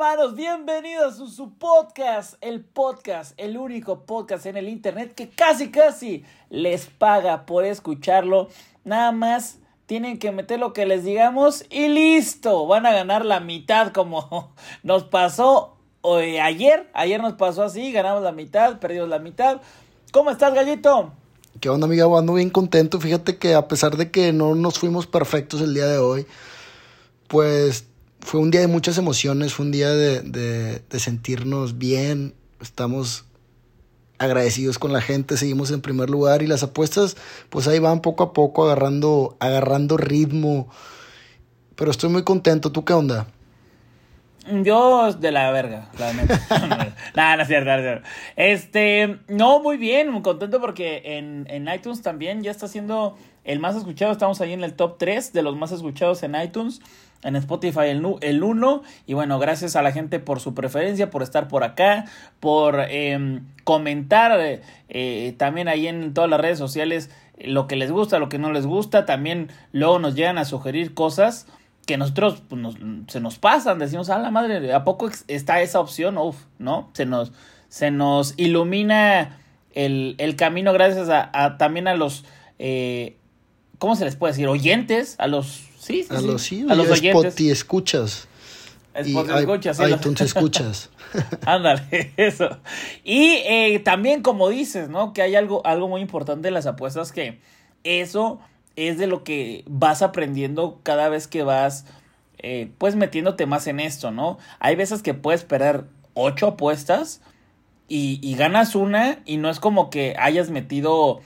hermanos? Bienvenidos a su, podcast, el podcast, el único podcast en el internet que casi casi les paga por escucharlo. Nada más tienen que meter lo que les digamos y listo. Van a ganar la mitad como nos pasó hoy, ayer. Ayer nos pasó así, ganamos la mitad, perdimos la mitad. ¿Cómo estás, gallito? ¿Qué onda, amiga? Ando bien contento. Fíjate que a pesar de que no nos fuimos perfectos el día de hoy, pues fue un día de muchas emociones, fue un día de, de, sentirnos bien, estamos agradecidos con la gente, seguimos en primer lugar y las apuestas pues ahí van poco a poco agarrando, agarrando ritmo, pero estoy muy contento, ¿tú qué onda? Yo de la verga, claramente. no, no es cierto, no es cierto. Este, no, muy bien, muy contento porque en, en iTunes también ya está siendo el más escuchado. Estamos ahí en el top 3 de los más escuchados en iTunes en Spotify el, el 1. Y bueno, gracias a la gente por su preferencia, por estar por acá, por em, comentar eh, también ahí en todas las redes sociales lo que les gusta, lo que no les gusta. También luego nos llegan a sugerir cosas que nosotros pues, se nos pasan. Decimos, a la madre, ¿a poco está esa opción? Uf, ¿no? Se nos, se nos ilumina el, el camino gracias a, también a los... Eh, ¿Cómo se les puede decir? Oyentes, a los Sí, sí, a los, sí, a los oyentes. escuchas. Spotify escuchas, sí. iTunes escuchas. Ándale, eso. Y eh, también, como dices, ¿no? Que hay algo, algo muy importante en las apuestas que eso es de lo que vas aprendiendo cada vez que vas, eh, pues, metiéndote más en esto, ¿no? Hay veces que puedes perder ocho apuestas y, y ganas una y no es como que hayas metido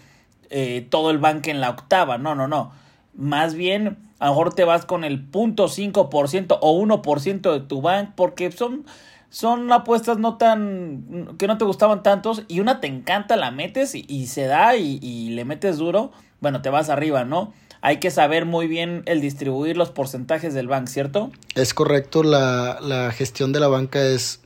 eh, todo el banque en la octava, no, no, no. Más bien a lo mejor te vas con el 0.5% o 1% de tu bank porque son, son apuestas no tan que no te gustaban tantos y una te encanta, la metes y, se da y, le metes duro, bueno, te vas arriba, ¿no? Hay que saber muy bien el distribuir los porcentajes del bank, ¿cierto? Es correcto, la, la gestión de la banca es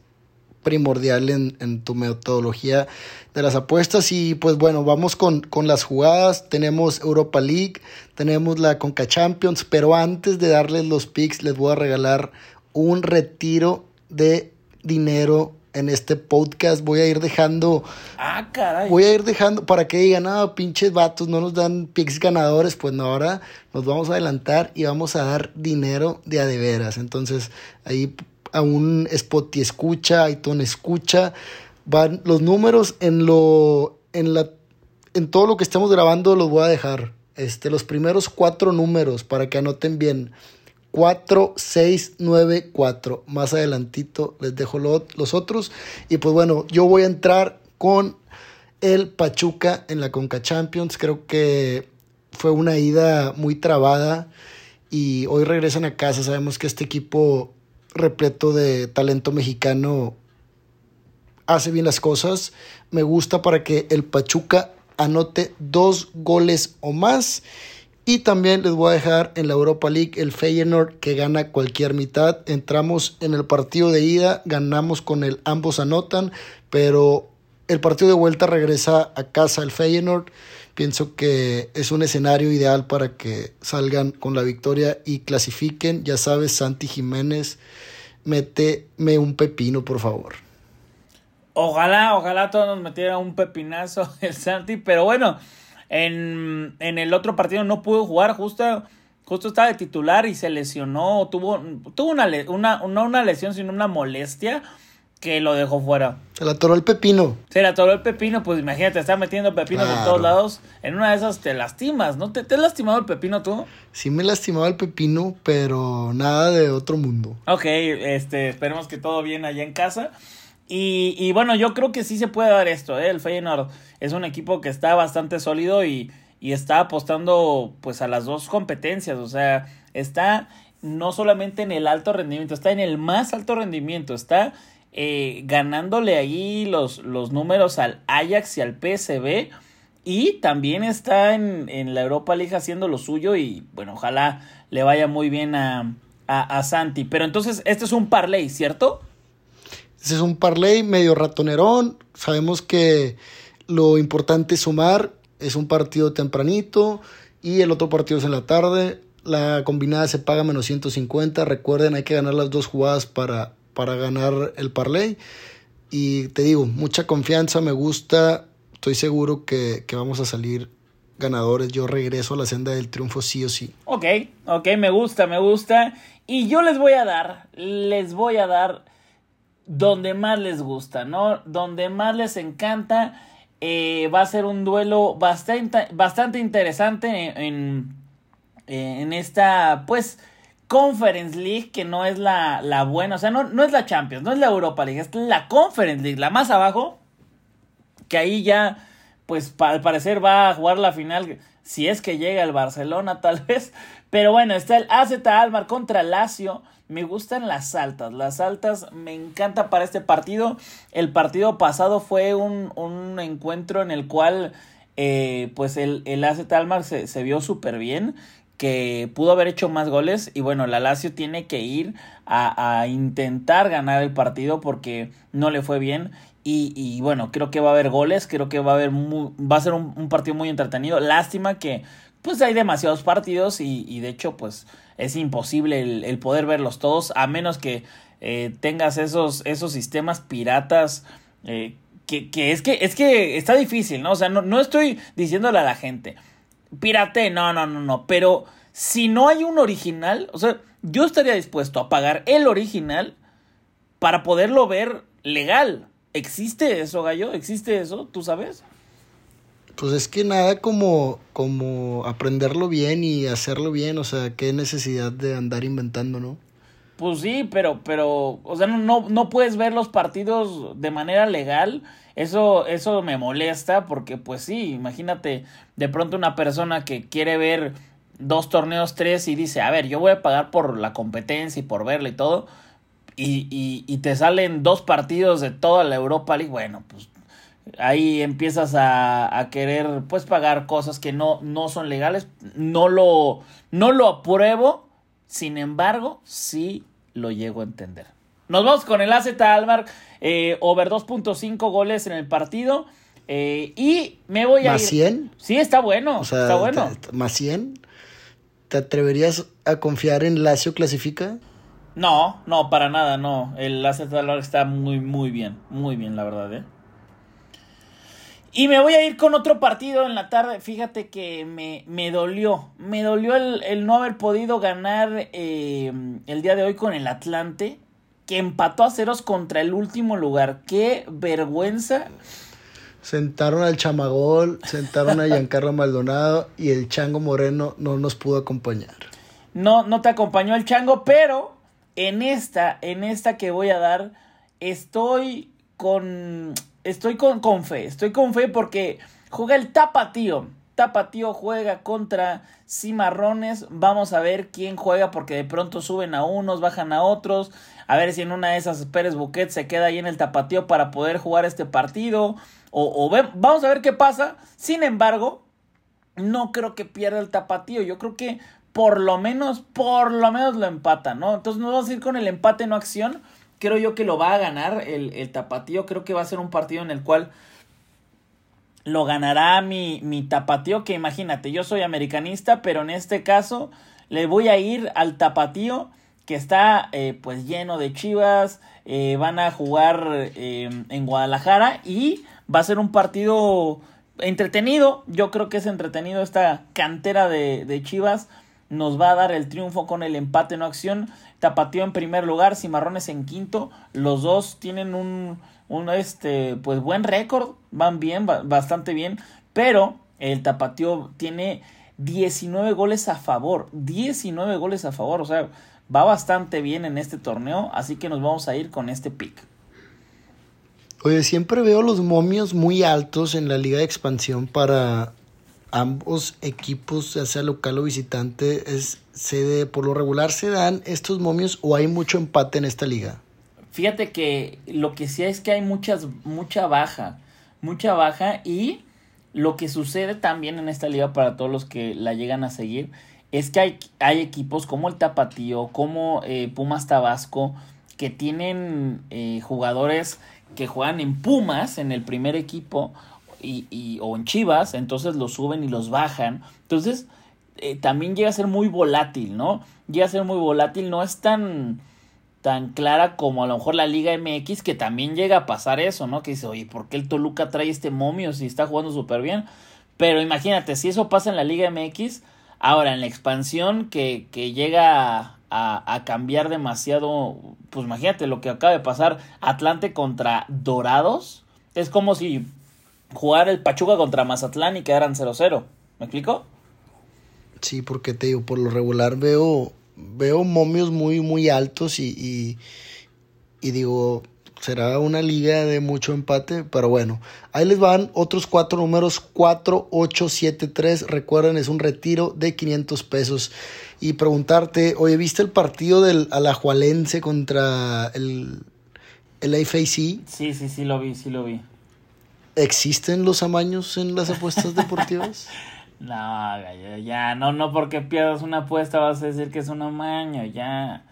primordial en, en, tu metodología de las apuestas. Y pues bueno, vamos con, con, las jugadas. Tenemos Europa League, tenemos la Conca Champions, pero antes de darles los picks, les voy a regalar un retiro de dinero en este podcast. Voy a ir dejando. Ah, caray. Voy a ir dejando para que digan, ah, pinches vatos, no nos dan picks ganadores. Pues no, ahora nos vamos a adelantar y vamos a dar dinero de a de veras. Entonces, ahí a un Spotify escucha, iTunes escucha, van los números en lo en la en todo lo que estemos grabando los voy a dejar. Este, los primeros cuatro números para que anoten bien. 4, 6, 9, 4. Más adelantito les dejo los otros. Y pues bueno, yo voy a entrar con el Pachuca en la Conca Champions. Creo que fue una ida muy trabada y hoy regresan a casa. Sabemos que este equipo repleto de talento mexicano, hace bien las cosas. Me gusta para que el Pachuca anote dos goles o más. Y también les voy a dejar en la Europa League el Feyenoord que gana cualquier mitad. Entramos en el partido de ida, ganamos con el ambos anotan, pero el partido de vuelta regresa a casa el Feyenoord. Pienso que es un escenario ideal para que salgan con la victoria y clasifiquen. Ya sabes, Santi Jiménez, méteme un pepino, por favor. Ojalá, ojalá todos nos metiera un pepinazo el Santi, pero bueno, en, el otro partido no pudo jugar, justo, justo estaba de titular y se lesionó, tuvo, tuvo una, una, no una lesión, sino una molestia que lo dejó fuera. Se le atoró el pepino. Se le atoró el pepino, pues imagínate, está metiendo pepinos de todos lados. En una de esas te lastimas, ¿no? ¿Te, ¿Te, has lastimado el pepino tú? Sí me lastimaba el pepino, pero nada de otro mundo. Ok, este, esperemos que todo bien allá en casa. Y, y bueno, yo creo que sí se puede dar esto, ¿eh? El Feyenoord es un equipo que está bastante sólido y, y está apostando pues a las dos competencias, o sea, está no solamente en el alto rendimiento, está en el más alto rendimiento, está eh, ganándole ahí los, los números al Ajax y al PSV. Y también está en, en, la Europa League haciendo lo suyo y bueno, ojalá le vaya muy bien a, a, Santi. Pero entonces, este es un parlay, ¿cierto? Este es un parlay medio ratonerón. Sabemos que lo importante es sumar. Es un partido tempranito y el otro partido es en la tarde. La combinada se paga menos 150. Recuerden, hay que ganar las dos jugadas para para ganar el parlay. Y te digo, mucha confianza, me gusta. Estoy seguro que, vamos a salir ganadores. Yo regreso a la senda del triunfo sí o sí. Ok, ok, me gusta, me gusta. Y yo les voy a dar, les voy a dar donde más les gusta, ¿no? Donde más les encanta. Eh, va a ser un duelo bastante, bastante interesante en, en, esta, pues, Conference League, que no es la, la buena, o sea, no, no es la Champions, no es la Europa League, es la Conference League, la más abajo, que ahí ya pues al parecer va a jugar la final, si es que llega el Barcelona tal vez. Pero bueno, está el AZ Almar contra Lazio. Me gustan las altas, las altas me encanta para este partido. El partido pasado fue un, un encuentro en el cual eh, pues el, el AZ Almar se, se vio súper bien que pudo haber hecho más goles y bueno, la Lazio tiene que ir a, a, intentar ganar el partido porque no le fue bien y, bueno, creo que va a haber goles, creo que va a haber va a ser un, partido muy entretenido. Lástima que pues hay demasiados partidos y, de hecho pues es imposible el, poder verlos todos a menos que eh, tengas esos, esos sistemas piratas eh, que, que, es que es que está difícil, ¿no? O sea, no, no estoy diciéndole a la gente, pirate, no, no, no, no, pero si no hay un original, o sea, yo estaría dispuesto a pagar el original para poderlo ver legal. ¿Existe eso, gallo? ¿Existe eso? ¿Tú sabes? Pues es que nada como, como aprenderlo bien y hacerlo bien, o sea, qué necesidad de andar inventando, ¿no? Pues sí, pero, pero, o sea, no, no puedes ver los partidos de manera legal. Eso, eso me molesta porque, pues sí, imagínate de pronto una persona que quiere ver dos torneos, tres y dice, a ver, yo voy a pagar por la competencia y por verla y todo y, y, te salen dos partidos de toda la Europa League, bueno, pues ahí empiezas a, a, querer pues pagar cosas que no, no son legales. No lo, no lo apruebo, sin embargo, sí lo llego a entender. Nos vamos con el AZ Almar, eh, over 2.5 goles en el partido. Eh, y me voy a ¿Más 100? Sí, está bueno, está bueno. ¿Más 100? ¿Te atreverías a confiar en Lazio clasifica? No, no, para nada, no. El AZ Almar está muy, muy bien. Muy bien, la verdad, ¿eh? Y me voy a ir con otro partido en la tarde. Fíjate que me, me dolió. Me dolió el, no haber podido ganar eh, el día de hoy con el Atlante. Que empató a ceros contra el último lugar. Qué vergüenza. Sentaron al Chamagol, sentaron a Giancarlo Maldonado y el Chango Moreno no nos pudo acompañar. No, no te acompañó el Chango, pero en esta, en esta que voy a dar, estoy con, estoy con, fe, estoy con fe porque juega el Tapatío. Tapatío juega contra Cimarrones. Vamos a ver quién juega porque de pronto suben a unos, bajan a otros. A ver si en una de esas Pérez Buquet se queda ahí en el Tapatío para poder jugar este partido. O, o vamos a ver qué pasa. Sin embargo, no creo que pierda el Tapatío. Yo creo que por lo menos, por lo menos lo empata, ¿no? Entonces nos vamos a ir con el empate no acción. Creo yo que lo va a ganar el, el tapatío. Creo que va a ser un partido en el cual lo ganará mi, mi tapatío. Que imagínate, yo soy americanista, pero en este caso le voy a ir al tapatío que está eh, pues lleno de chivas. Eh, van a jugar eh, en Guadalajara y va a ser un partido entretenido. Yo creo que es entretenido esta cantera de, de chivas nos va a dar el triunfo con el empate no acción. Tapatío en primer lugar, Cimarrones en quinto. Los dos tienen un, un este, pues buen récord, van bien, bastante bien, pero el Tapatío tiene 19 goles a favor, 19 goles a favor, o sea, va bastante bien en este torneo, así que nos vamos a ir con este pick. Oye, siempre veo los momios muy altos en la liga de expansión para ambos equipos, ya sea local o visitante, es sede, por lo regular se dan estos momios o hay mucho empate en esta liga. Fíjate que lo que sí es que hay muchas, mucha baja, mucha baja y lo que sucede también en esta liga para todos los que la llegan a seguir es que hay, hay equipos como el Tapatío, como eh, Pumas Tabasco, que tienen eh, jugadores que juegan en Pumas, en el primer equipo, y, y, o en Chivas, entonces los suben y los bajan. Entonces, eh, también llega a ser muy volátil, ¿no? Llega a ser muy volátil, no es tan tan clara como a lo mejor la Liga MX, que también llega a pasar eso, ¿no? Que dice, oye, ¿por qué el Toluca trae este momio si está jugando súper bien? Pero imagínate, si eso pasa en la Liga MX, ahora en la expansión que, que llega a, a, cambiar demasiado, pues imagínate lo que acaba de pasar, Atlante contra Dorados, es como si jugar el Pachuca contra Mazatlán y quedaran 0-0, ¿me explico? Sí, porque te digo, por lo regular veo veo momios muy, muy altos y, y, y, digo, será una liga de mucho empate, pero bueno, ahí les van otros cuatro números, 4, 8, 7, 3, recuerden, es un retiro de 500 pesos. Y preguntarte, oye, ¿viste el partido del Alajualense contra el, el AFAC? Sí, sí, sí, lo vi, sí lo vi. ¿Existen los amaños en las apuestas deportivas? No, ya, no, no porque pierdas una apuesta vas a decir que es un amaño, ya.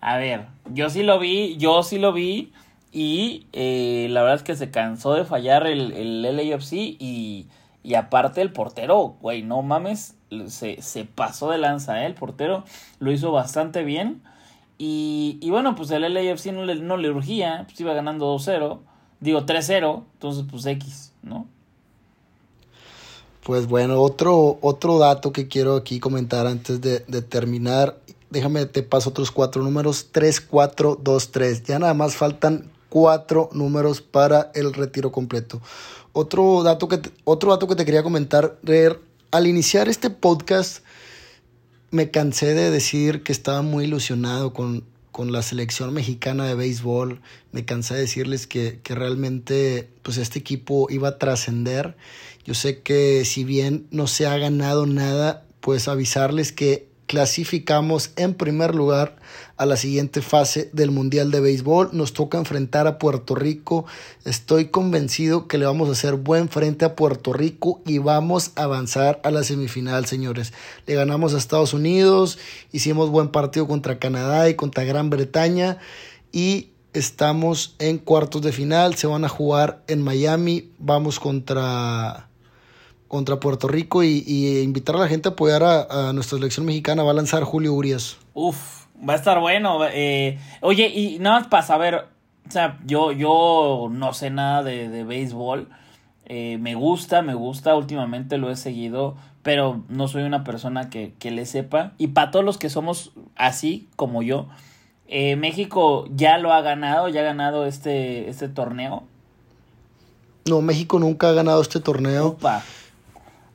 A ver, yo sí lo vi, yo sí lo vi y eh, la verdad es que se cansó de fallar el, el LAFC y, y aparte el portero, güey, no mames, se, se pasó de lanza, ¿eh? el portero lo hizo bastante bien y, y bueno, pues el LAFC no le, no le urgía, pues iba ganando 2-0, digo 3-0, entonces pues X, ¿no? Pues bueno, otro, otro dato que quiero aquí comentar antes de, terminar. Déjame, te paso otros cuatro números. 3, 4, 2, 3. Ya nada más faltan cuatro números para el retiro completo. Otro dato que te, otro dato que te quería comentar. Al iniciar este podcast me cansé de decir que estaba muy ilusionado con, con la selección mexicana de béisbol. Me cansé de decirles que, que realmente pues este equipo iba a trascender. Yo sé que si bien no se ha ganado nada, pues avisarles que clasificamos en primer lugar a la siguiente fase del Mundial de Béisbol. Nos toca enfrentar a Puerto Rico. Estoy convencido que le vamos a hacer buen frente a Puerto Rico y vamos a avanzar a la semifinal, señores. Le ganamos a Estados Unidos, hicimos buen partido contra Canadá y contra Gran Bretaña y estamos en cuartos de final. Se van a jugar en Miami. Vamos contra contra Puerto Rico y, y, invitar a la gente a apoyar a, a, nuestra selección mexicana. Va a lanzar Julio Urias. Uf, va a estar bueno. Eh, oye, y nada más para saber, o sea, yo, yo no sé nada de, de béisbol. Eh, me gusta, me gusta, últimamente lo he seguido, pero no soy una persona que, que le sepa. Y para todos los que somos así como yo, eh, México ya lo ha ganado, ya ha ganado este, este torneo. No, México nunca ha ganado este torneo. Opa.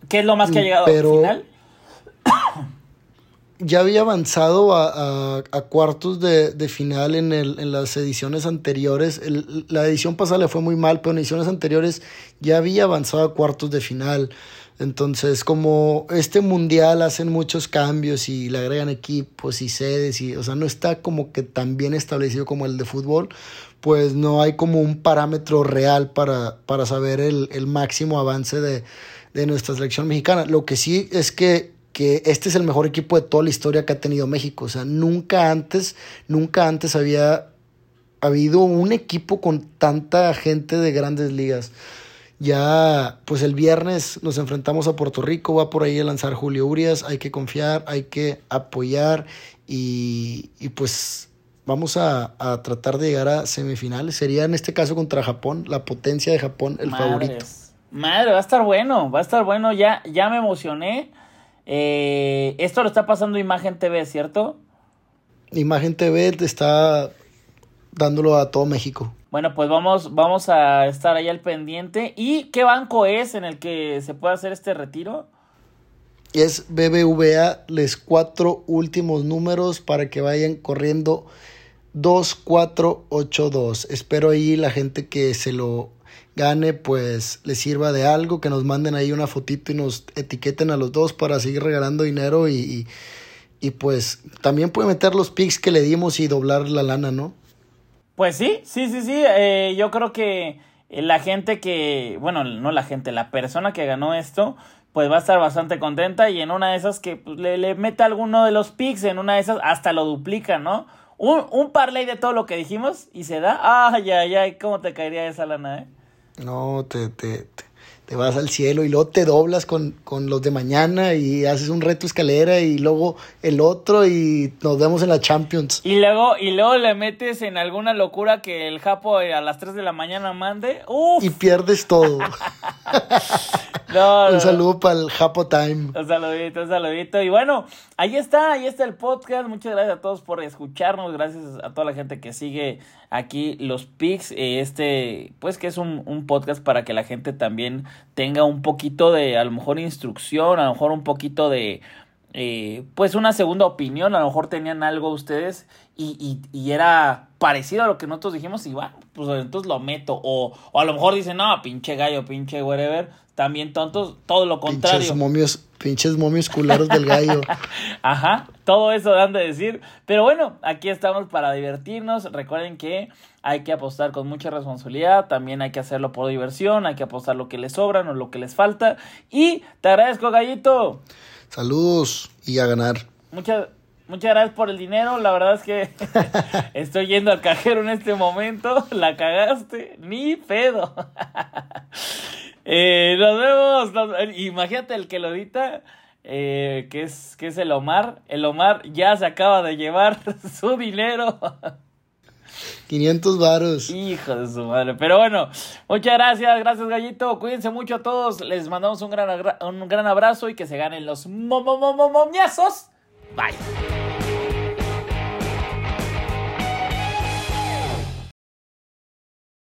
¿Qué es lo más que ha llegado Pero al final? Ya había avanzado a, a, a cuartos de, de, final en, el, en las ediciones anteriores. El, la edición pasada le fue muy mal, pero en ediciones anteriores ya había avanzado a cuartos de final. Entonces, como este mundial hacen muchos cambios y le agregan equipos y sedes, y, o sea, no está como que tan bien establecido como el de fútbol, pues no hay como un parámetro real para, para saber el, el máximo avance de, de nuestra selección mexicana. Lo que sí es que, que este es el mejor equipo de toda la historia que ha tenido México. O sea, nunca antes, nunca antes había habido un equipo con tanta gente de grandes ligas. Ya, pues el viernes nos enfrentamos a Puerto Rico, va por ahí a lanzar Julio Urias, hay que confiar, hay que apoyar y, y pues vamos a, a, tratar de llegar a semifinales. Sería en este caso contra Japón, la potencia de Japón, el Madres. favorito. Madre, va a estar bueno, va a estar bueno, ya, ya me emocioné. Eh, esto lo está pasando Imagen TV, ¿cierto? Imagen TV te está dándolo a todo México. Bueno, pues vamos, vamos a estar ahí al pendiente. ¿Y qué banco es en el que se puede hacer este retiro? Es BBVA, les cuatro últimos números para que vayan corriendo 2482. Espero ahí la gente que se lo gane, pues les sirva de algo, que nos manden ahí una fotito y nos etiqueten a los dos para seguir regalando dinero y, y, pues también puede meter los pics que le dimos y doblar la lana, ¿no? Pues sí, sí, sí, sí. Eh, yo creo que la gente que, bueno, no la gente, la persona que ganó esto, pues va a estar bastante contenta y en una de esas que pues, le, le mete alguno de los pics, en una de esas hasta lo duplica, ¿no? Un, un parlay de todo lo que dijimos y se da. Ay, ay, ay, ¿cómo te caería esa lana, eh? No, te, te, te, te vas al cielo y luego te doblas con, con los de mañana y haces un reto escalera y luego el otro y nos vemos en la Champions. Y luego, y luego le metes en alguna locura que el Japo a las 3 de la mañana mande. ¡Uf! Y pierdes todo. No, un saludo para el Japo Time. Un saludito, un saludito. Y bueno, ahí está, ahí está el podcast. Muchas gracias a todos por escucharnos. Gracias a toda la gente que sigue aquí los pics. Eh, Este, pues que es un, un podcast para que la gente también tenga un poquito de, a lo mejor, instrucción, a lo mejor un poquito de, eh, pues una segunda opinión. A lo mejor tenían algo ustedes y, y, y era parecido a lo que nosotros dijimos y bueno, pues entonces lo meto. O, o a lo mejor dicen, no, pinche gallo, pinche whatever. También tontos, todo lo contrario. Pinches momios, pinches momios culeros del gallo. Ajá, todo eso dan de decir. Pero bueno, aquí estamos para divertirnos. Recuerden que hay que apostar con mucha responsabilidad. También hay que hacerlo por diversión. Hay que apostar lo que les sobran o lo que les falta. Y te agradezco, Gallito. Saludos y a ganar. Muchas, muchas gracias por el dinero. La verdad es que estoy yendo al cajero en este momento. La cagaste. Ni pedo. Eh, nos vemos. nos- imagínate el que lo edita. eh, que, es, que es el Omar. El Omar ya se acaba de llevar su dinero. 500 varos. Hijo de su madre. Pero bueno, muchas gracias. Gracias, Gallito. Cuídense mucho a todos. Les mandamos un gran, un gran abrazo y que se ganen los mo- mo- mo- mo- momiazos. Bye.